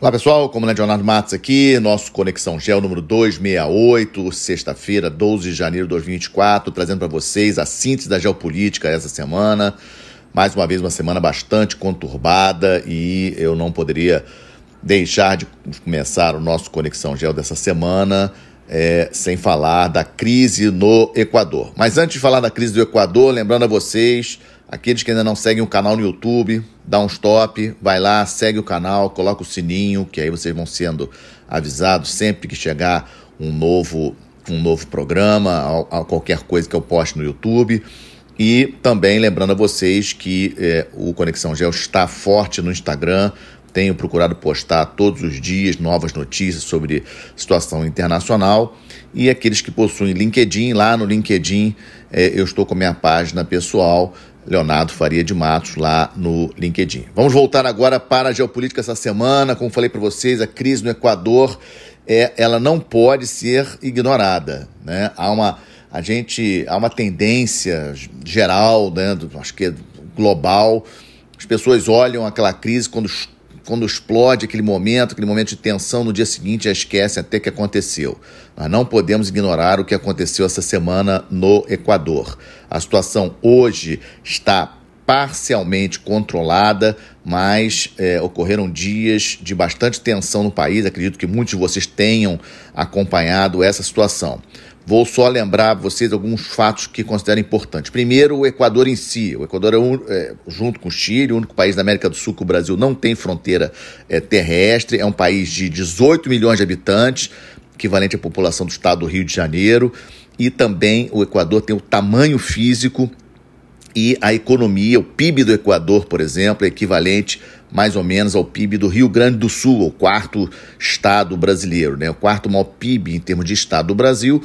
Olá pessoal, como é Leonardo Matos aqui, nosso Conexão Gel número 268, sexta-feira, 12 de janeiro de 2024, trazendo para vocês a síntese da geopolítica essa semana. Mais uma vez, uma semana bastante conturbada e eu não poderia deixar de começar o nosso Conexão Gel dessa semana é, sem falar da crise no Equador. Mas antes de falar da crise do Equador, lembrando a vocês Aqueles que ainda não seguem o canal no YouTube, dá um stop, vai lá, segue o canal, coloca o sininho, que aí vocês vão sendo avisados sempre que chegar um novo, um novo programa, a, a qualquer coisa que eu poste no YouTube. E também lembrando a vocês que é, o Conexão Gel está forte no Instagram. Tenho procurado postar todos os dias novas notícias sobre situação internacional. E aqueles que possuem LinkedIn, lá no LinkedIn é, eu estou com minha página pessoal Leonardo Faria de Matos lá no LinkedIn. Vamos voltar agora para a geopolítica essa semana. Como falei para vocês, a crise no Equador é, ela não pode ser ignorada. Né? Há, uma, a gente, há uma tendência geral, né, do, acho que é global. As pessoas olham aquela crise quando quando explode aquele momento, aquele momento de tensão, no dia seguinte já esquecem até que aconteceu. Nós não podemos ignorar o que aconteceu essa semana no Equador. A situação hoje está parcialmente controlada, mas é, ocorreram dias de bastante tensão no país. Acredito que muitos de vocês tenham acompanhado essa situação. Vou só lembrar vocês alguns fatos que considero importantes. Primeiro, o Equador em si. O Equador é, um, é, junto com o Chile, o único país da América do Sul que o Brasil não tem fronteira é, terrestre. É um país de 18 milhões de habitantes, equivalente à população do estado do Rio de Janeiro. E também o Equador tem o tamanho físico e a economia, o PIB do Equador, por exemplo, é equivalente mais ou menos ao PIB do Rio Grande do Sul, o quarto estado brasileiro, né? o quarto maior PIB em termos de estado do Brasil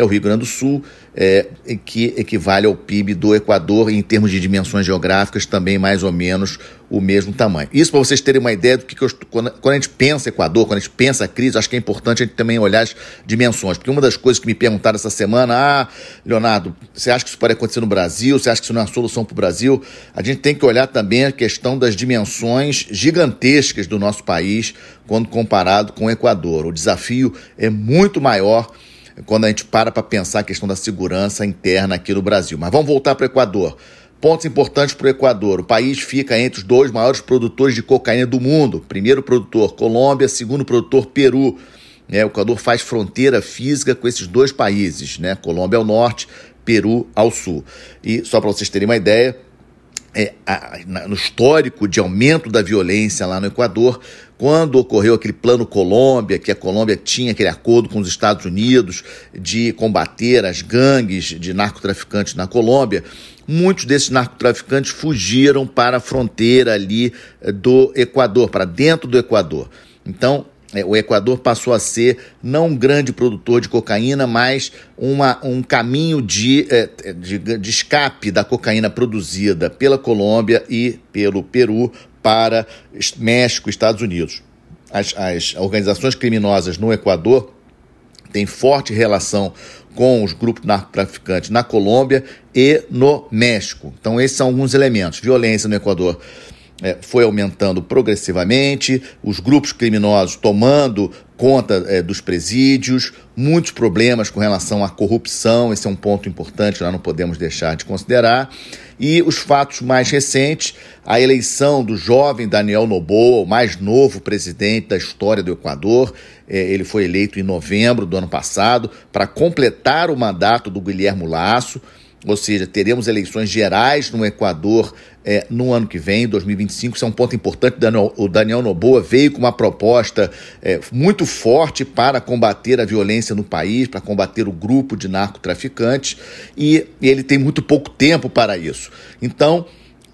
é o Rio Grande do Sul, é, que equivale ao PIB do Equador em termos de dimensões geográficas, também mais ou menos o mesmo tamanho. Isso para vocês terem uma ideia do que, que eu, quando, quando, a gente pensa Equador, quando a gente pensa crise, acho que é importante a gente também olhar as dimensões. Porque uma das coisas que me perguntaram essa semana, ah, Leonardo, você acha que isso pode acontecer no Brasil? Você acha que isso não é uma solução para o Brasil? A gente tem que olhar também a questão das dimensões gigantescas do nosso país quando comparado com o Equador. O desafio é muito maior quando a gente para para pensar a questão da segurança interna aqui no Brasil. Mas vamos voltar para o Equador. Pontos importantes para o Equador. O país fica entre os dois maiores produtores de cocaína do mundo. Primeiro produtor, Colômbia. Segundo produtor, Peru. É, o Equador faz fronteira física com esses dois países, né? Colômbia ao norte, Peru ao sul. E só para vocês terem uma ideia, é, a, no histórico de aumento da violência lá no Equador, quando ocorreu aquele plano Colômbia, que a Colômbia tinha aquele acordo com os Estados Unidos de combater as gangues de narcotraficantes na Colômbia, muitos desses narcotraficantes fugiram para a fronteira ali eh, do Equador, para dentro do Equador. Então, o Equador passou a ser não um grande produtor de cocaína, mas uma, um caminho de, é, de, de escape da cocaína produzida pela Colômbia e pelo Peru para México e Estados Unidos. As, as organizações criminosas no Equador têm forte relação com os grupos narcotraficantes na Colômbia e no México. Então, esses são alguns elementos. Violência no Equador é, foi aumentando progressivamente, os grupos criminosos tomando conta é, dos presídios, muitos problemas com relação à corrupção, esse é um ponto importante, nós não podemos deixar de considerar. E os fatos mais recentes, a eleição do jovem Daniel Noboa, o mais novo presidente da história do Equador, é, ele foi eleito em novembro do ano passado para completar o mandato do Guilherme Lasso ou seja, teremos eleições gerais no Equador é, no ano que vem, 2025. Isso é um ponto importante. O Daniel Noboa veio com uma proposta é, muito forte para combater a violência no país, para combater o grupo de narcotraficantes, e ele tem muito pouco tempo para isso. Então,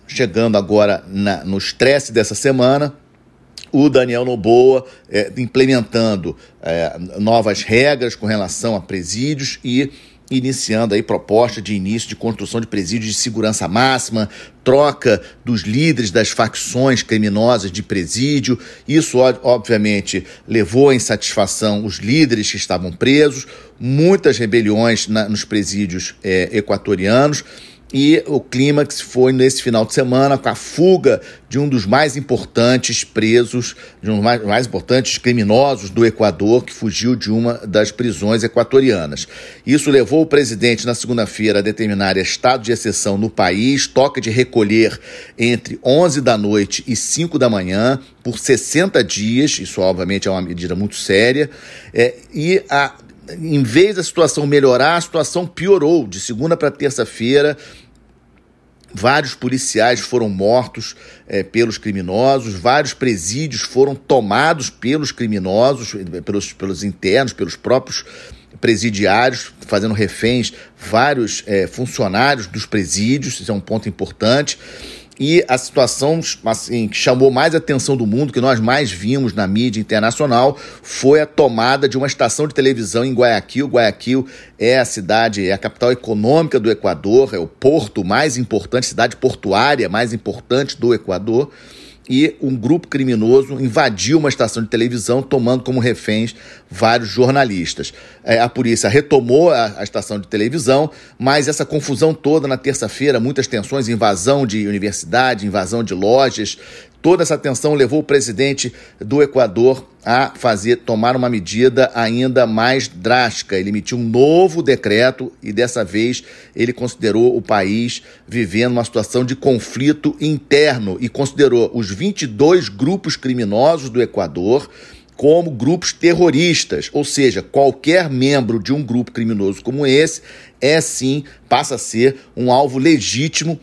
chegando agora na, no estresse dessa semana, o Daniel Noboa é, implementando novas regras com relação a presídios e iniciando aí proposta de início de construção de presídios de segurança máxima, troca dos líderes das facções criminosas de presídio. Isso, obviamente, levou à insatisfação os líderes que estavam presos, muitas rebeliões na, nos presídios é, equatorianos. E o clímax foi nesse final de semana com a fuga de um dos mais importantes presos, de um dos mais, mais, importantes criminosos do Equador, que fugiu de uma das prisões equatorianas. Isso levou o presidente, na segunda-feira, a determinar estado de exceção no país, toca de recolher entre 11 da noite e 5 da manhã, por 60 dias, isso obviamente é uma medida muito séria, é, e a em vez da situação melhorar, a situação piorou. De segunda para terça-feira, vários policiais foram mortos é, pelos criminosos, vários presídios foram tomados pelos criminosos, pelos, pelos internos, pelos próprios presidiários, fazendo reféns vários é, funcionários dos presídios, isso é um ponto importante. E a situação assim, que chamou mais atenção do mundo, que nós mais vimos na mídia internacional, foi a tomada de uma estação de televisão em Guayaquil. Guayaquil é a cidade, é a capital econômica do Equador, é o porto mais importante, cidade portuária mais importante do Equador e um grupo criminoso invadiu uma estação de televisão, tomando como reféns vários jornalistas. É, a polícia retomou a, a, estação de televisão, mas essa confusão toda na terça-feira, muitas tensões, invasão de universidade, invasão de lojas, Toda essa tensão levou o presidente do Equador a fazer tomar uma medida ainda mais drástica. Ele emitiu um novo decreto e dessa vez ele considerou o país vivendo uma situação de conflito interno e considerou os 22 grupos criminosos do Equador como grupos terroristas, ou seja, qualquer membro de um grupo criminoso como esse é sim passa a ser um alvo legítimo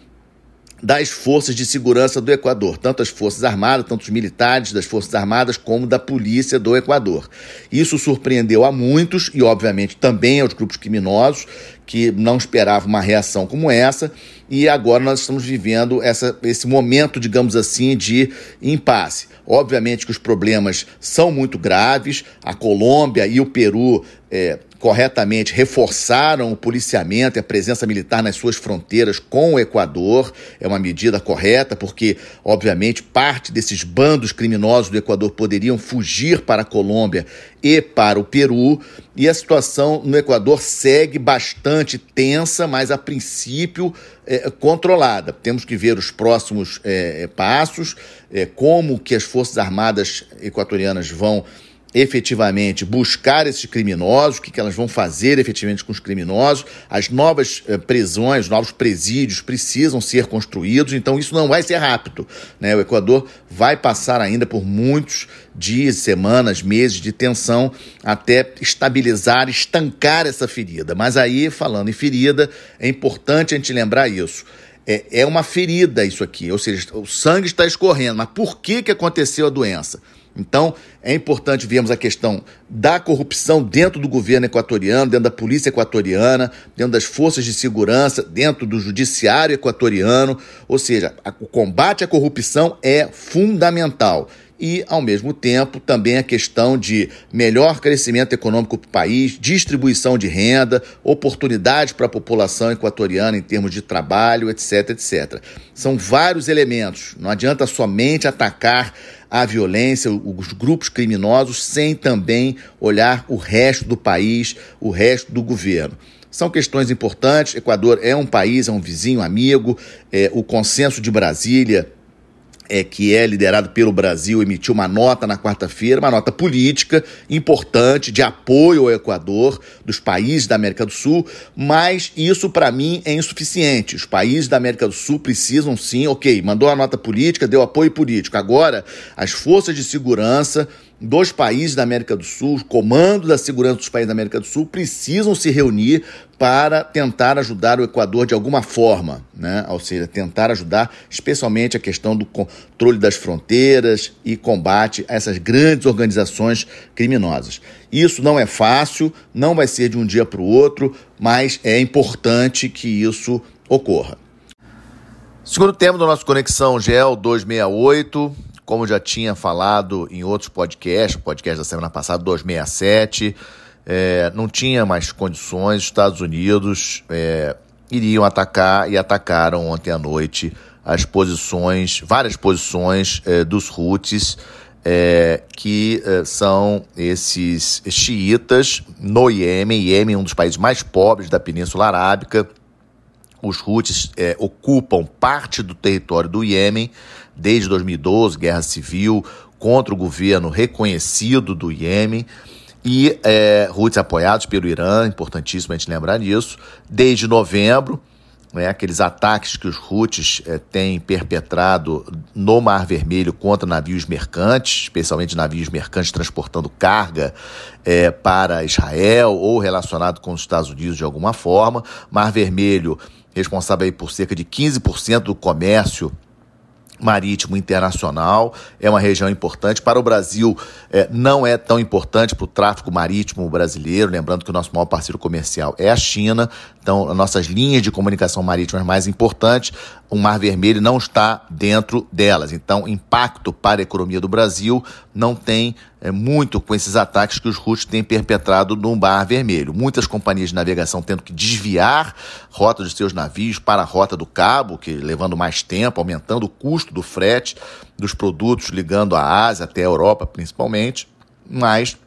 das forças de segurança do Equador, tanto as forças armadas, tanto os militares das forças armadas como da polícia do Equador. Isso surpreendeu a muitos e, obviamente, também aos grupos criminosos que não esperavam uma reação como essa. E agora nós estamos vivendo essa, esse momento, digamos assim, de impasse. Obviamente que os problemas são muito graves. A Colômbia e o Peru é, corretamente reforçaram o policiamento e a presença militar nas suas fronteiras com o Equador. É uma medida correta, porque, obviamente, parte desses bandos criminosos do Equador poderiam fugir para a Colômbia e para o Peru. E a situação no Equador segue bastante tensa, mas a princípio é, controlada. Temos que ver os próximos é, passos, é, como que as Forças Armadas equatorianas vão efetivamente buscar esses criminosos, o que, que elas vão fazer efetivamente com os criminosos. As novas eh, prisões, novos presídios precisam ser construídos, então isso não vai ser rápido. Né? O Equador vai passar ainda por muitos dias, semanas, meses de tensão até estabilizar, estancar essa ferida. Mas aí, falando em ferida, é importante a gente lembrar isso. É, é uma ferida isso aqui, ou seja, o sangue está escorrendo. Mas por que, que aconteceu a doença? Então, é importante vermos a questão da corrupção dentro do governo equatoriano, dentro da polícia equatoriana, dentro das forças de segurança, dentro do judiciário equatoriano. Ou seja, o combate à corrupção é fundamental e, ao mesmo tempo, também a questão de melhor crescimento econômico para o país, distribuição de renda, oportunidades para a população equatoriana em termos de trabalho, etc, etc. São vários elementos. Não adianta somente atacar a violência, os grupos criminosos, sem também olhar o resto do país, o resto do governo. São questões importantes. Equador é um país, é um vizinho amigo. É, o consenso de Brasília é, que é liderado pelo Brasil, emitiu uma nota na quarta-feira, uma nota política importante de apoio ao Equador, dos países da América do Sul, mas isso para mim é insuficiente. Os países da América do Sul precisam sim, ok, mandou a nota política, deu apoio político. Agora, as forças de segurança dos países da América do Sul, os comandos da segurança dos países da América do Sul precisam se reunir para tentar ajudar o Equador de alguma forma, né? ou seja, tentar ajudar especialmente a questão do controle das fronteiras e combate a essas grandes organizações criminosas. Isso não é fácil, não vai ser de um dia para o outro, mas é importante que isso ocorra. Segundo tema do nosso Conexão GEL 268, como já tinha falado em outros podcasts, podcast da semana passada, 267, é, não tinha mais condições, os Estados Unidos é, iriam atacar e atacaram ontem à noite as posições, várias posições é, dos Houthis, é, que é, são esses xiitas no Iêmen. Iêmen é um dos países mais pobres da Península Arábica, os Houthis é, ocupam parte do território do Iêmen desde 2012, guerra civil contra o governo reconhecido do Iêmen e é, Houthis apoiados pelo Irã, importantíssimo a gente lembrar disso, desde novembro, né, aqueles ataques que os Houthis é, têm perpetrado no Mar Vermelho contra navios mercantes, especialmente navios mercantes transportando carga é, para Israel ou relacionado com os Estados Unidos de alguma forma. Mar Vermelho responsável por cerca de 15% do comércio marítimo internacional, é uma região importante. Para o Brasil, é, não é tão importante para o tráfego marítimo brasileiro, lembrando que o nosso maior parceiro comercial é a China, então as nossas linhas de comunicação marítima mais importantes, o Mar Vermelho não está dentro delas. Então, impacto para a economia do Brasil não tem é, muito com esses ataques que os russos têm perpetrado no Mar Vermelho. Muitas companhias de navegação tendo que desviar rota dos seus navios para a rota do Cabo, que levando mais tempo, aumentando o custo do frete dos produtos ligando a Ásia até a Europa, principalmente. Mas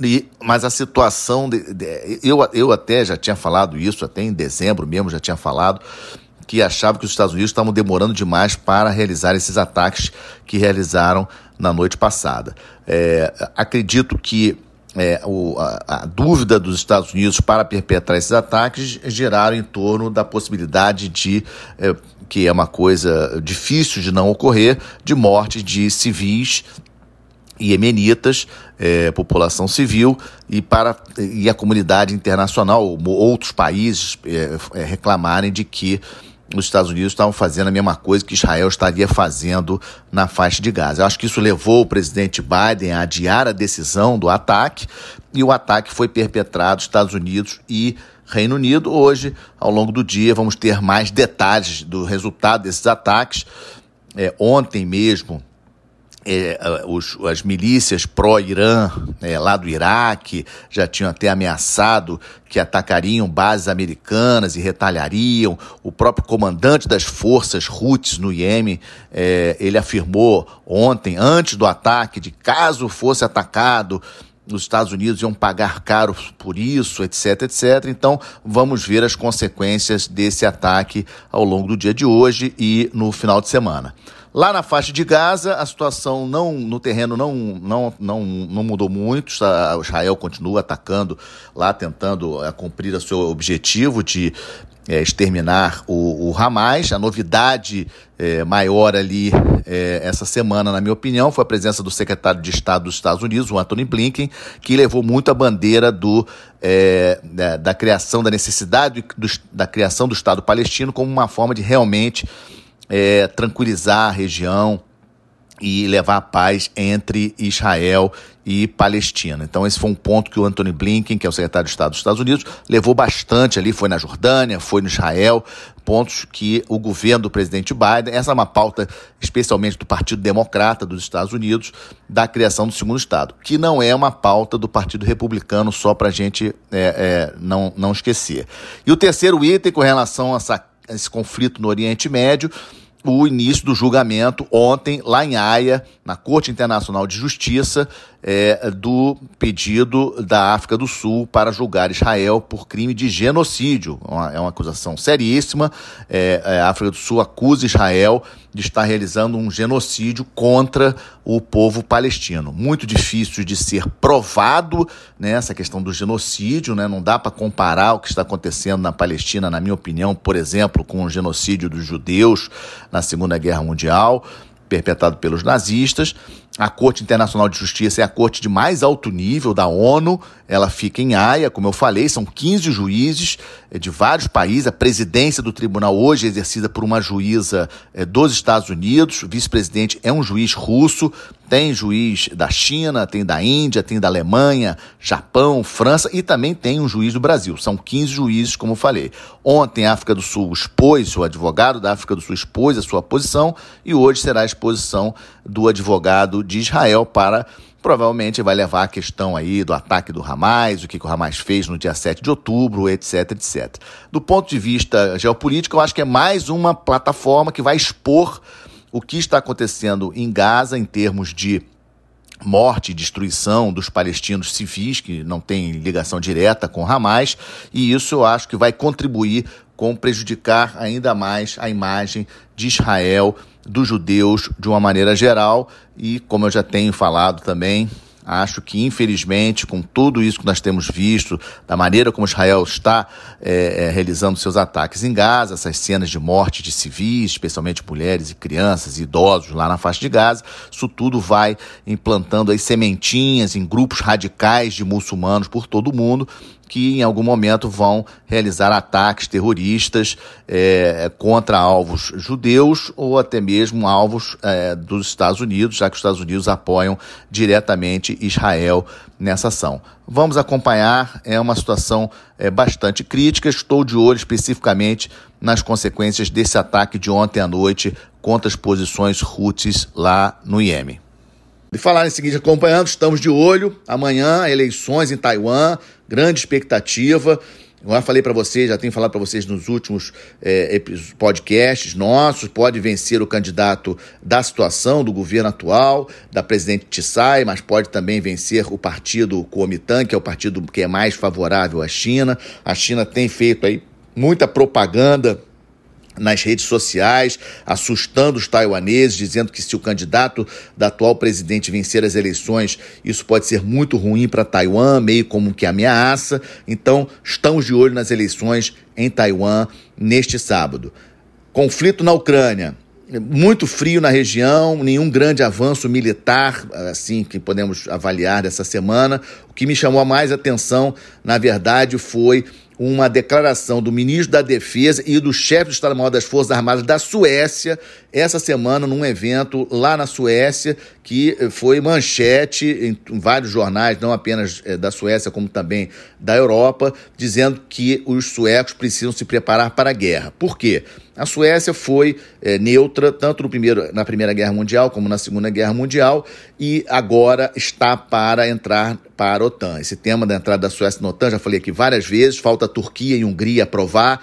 e, mas a situação. De, de, eu, eu até já tinha falado isso, até em dezembro mesmo já tinha falado que achavam que os Estados Unidos estavam demorando demais para realizar esses ataques que realizaram na noite passada. É, acredito que é, o, a, a, dúvida dos Estados Unidos para perpetrar esses ataques geraram em torno da possibilidade de, é, que é uma coisa difícil de não ocorrer, de morte de civis iemenitas, é, população civil e para e a comunidade internacional, outros países é, é, reclamarem de que os Estados Unidos estavam fazendo a mesma coisa que Israel estaria fazendo na faixa de Gaza. Eu acho que isso levou o presidente Biden a adiar a decisão do ataque e o ataque foi perpetrado Estados Unidos e Reino Unido. Hoje, ao longo do dia, vamos ter mais detalhes do resultado desses ataques. É, ontem mesmo, é, os, as milícias pró-Irã, é, lá do Iraque, já tinham até ameaçado que atacariam bases americanas e retalhariam. O próprio comandante das forças Houthis no Iêmen, é, ele afirmou ontem, antes do ataque, de caso fosse atacado, os Estados Unidos iam pagar caro por isso, etc, etc. Então, vamos ver as consequências desse ataque ao longo do dia de hoje e no final de semana. Lá na faixa de Gaza, a situação não, no terreno não, não, não, não mudou muito. O Israel continua atacando lá, tentando é, cumprir o seu objetivo de é, exterminar o, o, Hamas. A novidade é, maior ali é, essa semana, na minha opinião, foi a presença do secretário de Estado dos Estados Unidos, o Anthony Blinken, que levou muito a bandeira do, da, da, criação, da necessidade do, da criação do Estado palestino como uma forma de realmente é, tranquilizar a região e levar a paz entre Israel e Palestina. Então esse foi um ponto que o Anthony Blinken, que é o secretário de Estado dos Estados Unidos, levou bastante ali, foi na Jordânia, foi no Israel, pontos que o governo do presidente Biden, essa é uma pauta especialmente do Partido Democrata dos Estados Unidos, da criação do segundo Estado, que não é uma pauta do Partido Republicano, só para a gente é, é, não, não esquecer. E o terceiro item com relação a essa esse conflito no Oriente Médio, o início do julgamento ontem, lá em Haia, na Corte Internacional de Justiça, é, do pedido da África do Sul para julgar Israel por crime de genocídio. Uma, é uma acusação seríssima. É, é, a África do Sul acusa Israel de estar realizando um genocídio contra o povo palestino. Muito difícil de ser provado né, essa questão do genocídio. Né, não dá para comparar o que está acontecendo na Palestina, na minha opinião, por exemplo, com o genocídio dos judeus na Segunda Guerra Mundial perpetrado pelos nazistas. A Corte Internacional de Justiça é a corte de mais alto nível da ONU, ela fica em Haia, como eu falei, são 15 juízes eh, de vários países. A presidência do tribunal hoje é exercida por uma juíza eh, dos Estados Unidos, o vice-presidente é um juiz russo, tem juiz da China, tem da Índia, tem da Alemanha, Japão, França e também tem um juiz do Brasil. São 15 juízes, como eu falei. Ontem a África do Sul expôs, o advogado da África do Sul expôs a sua posição e hoje será a exposição do advogado de Israel para provavelmente vai levar a questão aí do ataque do Hamas, o que, que o Hamas fez no dia 7 de outubro, etc, etc. Do ponto de vista geopolítico, eu acho que é mais uma plataforma que vai expor o que está acontecendo em Gaza em termos de morte e destruição dos palestinos civis, que não tem ligação direta com Hamas, e isso eu acho que vai contribuir com prejudicar ainda mais a imagem de Israel, dos judeus de uma maneira geral, e como eu já tenho falado também, Acho que, infelizmente, com tudo isso que nós temos visto, da maneira como Israel está é, é, realizando seus ataques em Gaza, essas cenas de morte de civis, especialmente mulheres e crianças e idosos lá na faixa de Gaza, isso tudo vai implantando aí sementinhas em grupos radicais de muçulmanos por todo o mundo que em algum momento vão realizar ataques terroristas é, contra alvos judeus ou até mesmo alvos é, dos Estados Unidos, já que os Estados Unidos apoiam diretamente Israel nessa ação. Vamos acompanhar, é uma situação é, bastante crítica. Estou de olho especificamente nas consequências desse ataque de ontem à noite contra as posições Houthis lá no Iêmen. E falar em seguinte, acompanhando, estamos de olho. Amanhã, eleições em Taiwan, grande expectativa. Eu já falei para vocês, já tenho falado para vocês nos últimos é, podcasts nossos, pode vencer o candidato da situação, do governo atual, da presidente Tsai, mas pode também vencer o partido Kuomintang, que é o partido que é mais favorável à China. A China tem feito aí muita propaganda nas redes sociais, assustando os taiwaneses, dizendo que se o candidato da atual presidente vencer as eleições, isso pode ser muito ruim para Taiwan, meio como que ameaça. Então, estamos de olho nas eleições em Taiwan neste sábado. Conflito na Ucrânia. Muito frio na região, nenhum grande avanço militar, assim, que podemos avaliar dessa semana. O que me chamou mais atenção, na verdade, foi uma declaração do ministro da Defesa e do chefe do Estado-Maior das Forças Armadas da Suécia essa semana num evento lá na Suécia que foi manchete em vários jornais, não apenas eh, da Suécia como também da Europa, dizendo que os suecos precisam se preparar para a guerra. Por quê? A Suécia foi é, neutra tanto no primeiro, na Primeira Guerra Mundial como na Segunda Guerra Mundial e agora está para entrar para a OTAN. Esse tema da entrada da Suécia na OTAN, já falei aqui várias vezes, falta a Turquia e Hungria aprovar,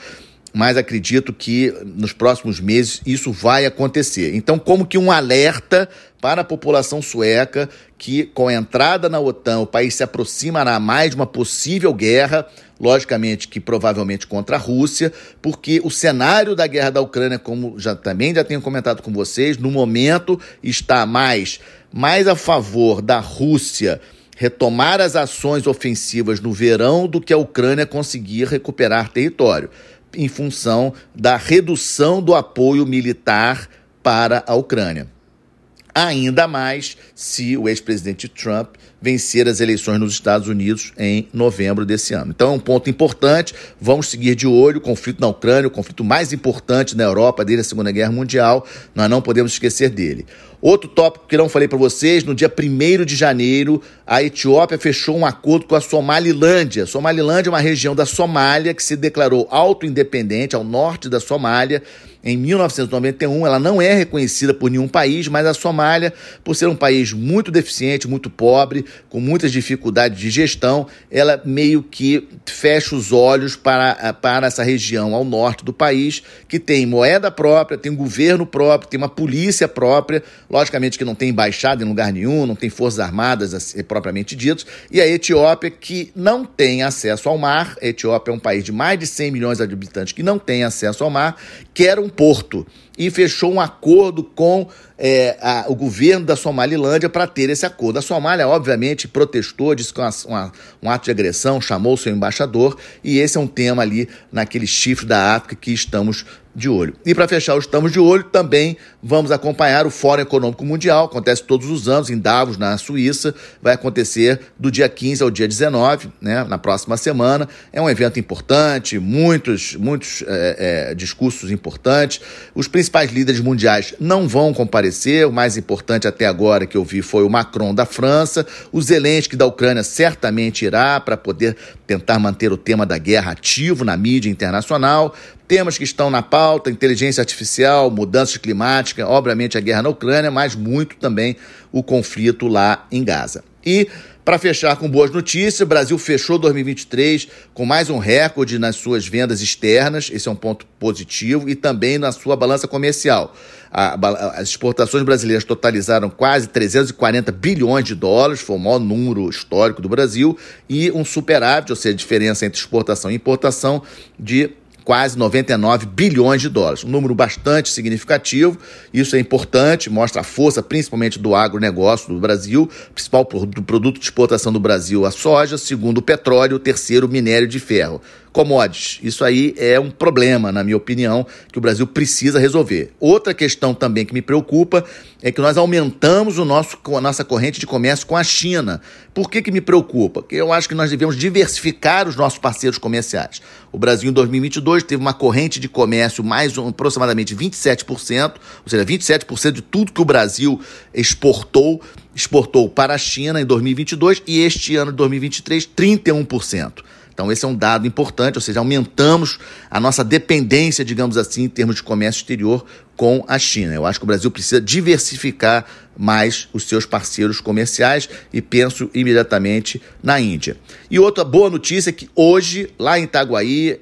mas acredito que nos próximos meses isso vai acontecer. Então, como que um alerta para a população sueca que, com a entrada na OTAN, o país se aproximará mais de uma possível guerra, logicamente que provavelmente contra a Rússia, porque o cenário da guerra da Ucrânia, como já também já tenho comentado com vocês, no momento está mais, mais a favor da Rússia retomar as ações ofensivas no verão do que a Ucrânia conseguir recuperar território em função da redução do apoio militar para a Ucrânia. Ainda mais se o ex-presidente Trump vencer as eleições nos Estados Unidos em novembro desse ano. Então é um ponto importante, vamos seguir de olho o conflito na Ucrânia, o conflito mais importante na Europa desde a Segunda Guerra Mundial, nós não podemos esquecer dele. Outro tópico que não falei para vocês, no dia 1 de janeiro, a Etiópia fechou um acordo com a Somalilândia. Somalilândia é uma região da Somália que se declarou auto-independente ao norte da Somália em 1991. Ela não é reconhecida por nenhum país, mas a Somália, por ser um país muito deficiente, muito pobre, com muitas dificuldades de gestão, ela meio que fecha os olhos para, para essa região ao norte do país, que tem moeda própria, tem um governo próprio, tem uma polícia própria Logicamente que não tem embaixada em lugar nenhum, não tem forças armadas propriamente ditos. E a Etiópia, que não tem acesso ao mar, a Etiópia é um país de mais de 100 milhões de habitantes que não tem acesso ao mar, quer um porto e fechou um acordo com é, a, o governo da Somalilândia para ter esse acordo. A Somália, obviamente, protestou, disse que é uma, um ato de agressão, chamou seu embaixador, e esse é um tema ali naquele chifre da África que estamos de olho. E para fechar o Estamos de Olho, também vamos acompanhar o Fórum Econômico Mundial, acontece todos os anos em Davos, na Suíça, vai acontecer do dia 15 ao dia 19, né, na próxima semana. É um evento importante, muitos, muitos é, é, discursos importantes. Os principais líderes mundiais não vão comparecer, o mais importante até agora que eu vi foi o Macron da França, o Zelensky da Ucrânia certamente irá para poder tentar manter o tema da guerra ativo na mídia internacional. Temas que estão na pauta: inteligência artificial, mudança climática, obviamente a guerra na Ucrânia, mas muito também o conflito lá em Gaza. E Para fechar com boas notícias, o Brasil fechou 2023 com mais um recorde nas suas vendas externas, esse é um ponto positivo, e também na sua balança comercial. as exportações brasileiras totalizaram quase 340 bilhões de dólares, foi o maior número histórico do Brasil, e um superávit, ou seja, a diferença entre exportação e importação, de quase 99 bilhões de dólares, um número bastante significativo. Isso é importante, mostra a força principalmente do agronegócio do Brasil, principal produto de exportação do Brasil a soja, segundo o petróleo, terceiro minério de ferro commodities. Isso aí é um problema, na minha opinião, que o Brasil precisa resolver. Outra questão também que me preocupa é que nós aumentamos o nosso, a nossa corrente de comércio com a China. Por que, que me preocupa? Porque eu acho que nós devemos diversificar os nossos parceiros comerciais. O Brasil, em 2022, teve uma corrente de comércio mais um, aproximadamente 27%, ou seja, 27% de tudo que o Brasil exportou, exportou para a China em 2022 e este ano de 2023, 31%. Então, esse é um dado importante, ou seja, aumentamos a nossa dependência, digamos assim, em termos de comércio exterior com a China. Eu acho que o Brasil precisa diversificar mais os seus parceiros comerciais e penso imediatamente na Índia. E outra boa notícia é que hoje, lá em Itaguaí,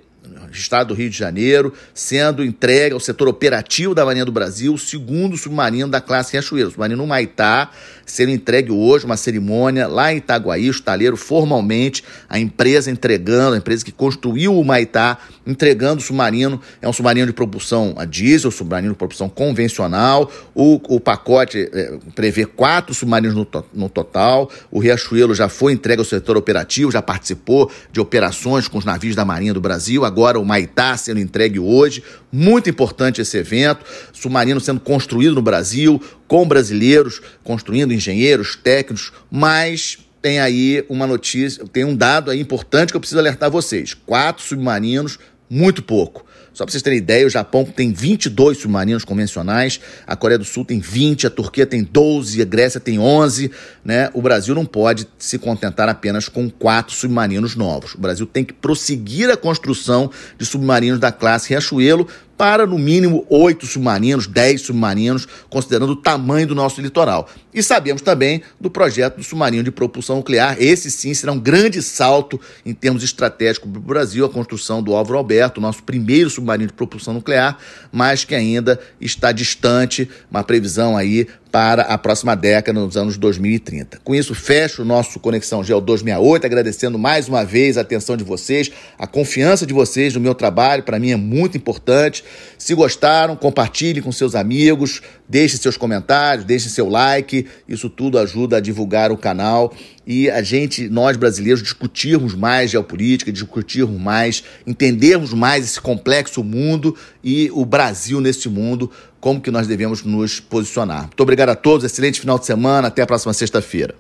Estado do Rio de Janeiro, sendo entregue ao setor operativo da Marinha do Brasil o segundo submarino da classe Riachuelo, o submarino Maitá, sendo entregue hoje, uma cerimônia lá em Itaguaí, o estaleiro formalmente, a empresa entregando, a empresa que construiu o Maitá, entregando o submarino, é um submarino de propulsão a diesel, submarino de propulsão convencional, o, o pacote é, prevê quatro submarinos no, to, no total, o Riachuelo já foi entregue ao setor operativo, já participou de operações com os navios da Marinha do Brasil, agora o Maitá sendo entregue hoje. Muito importante esse evento. Submarino sendo construído no Brasil, com brasileiros, construindo engenheiros, técnicos, mas tem aí uma notícia, tem um dado aí importante que eu preciso alertar vocês. Quatro submarinos, muito pouco. Só para vocês terem ideia, o Japão tem 22 submarinos convencionais, a Coreia do Sul tem 20, a Turquia tem 12, a Grécia tem 11, né? O Brasil não pode se contentar apenas com quatro submarinos novos. O Brasil tem que prosseguir a construção de submarinos da classe Riachuelo para no mínimo oito submarinos, dez submarinos, considerando o tamanho do nosso litoral. E sabemos também do projeto do submarino de propulsão nuclear. Esse sim será um grande salto em termos estratégicos para o Brasil, a construção do Álvaro Alberto, nosso primeiro submarino de propulsão nuclear, mas que ainda está distante, uma previsão aí para a próxima década, nos anos 2030. Com isso, fecho o nosso Conexão Geo 268, agradecendo mais uma vez a atenção de vocês, a confiança de vocês no meu trabalho, para mim é muito importante. Se gostaram, compartilhem com seus amigos, deixe seus comentários, deixe seu like, isso tudo ajuda a divulgar o canal e a gente, nós brasileiros, discutirmos mais geopolítica, discutirmos mais, entendermos mais esse complexo mundo e o Brasil nesse mundo, como que nós devemos nos posicionar. Muito obrigado a todos, excelente final de semana, até a próxima sexta-feira.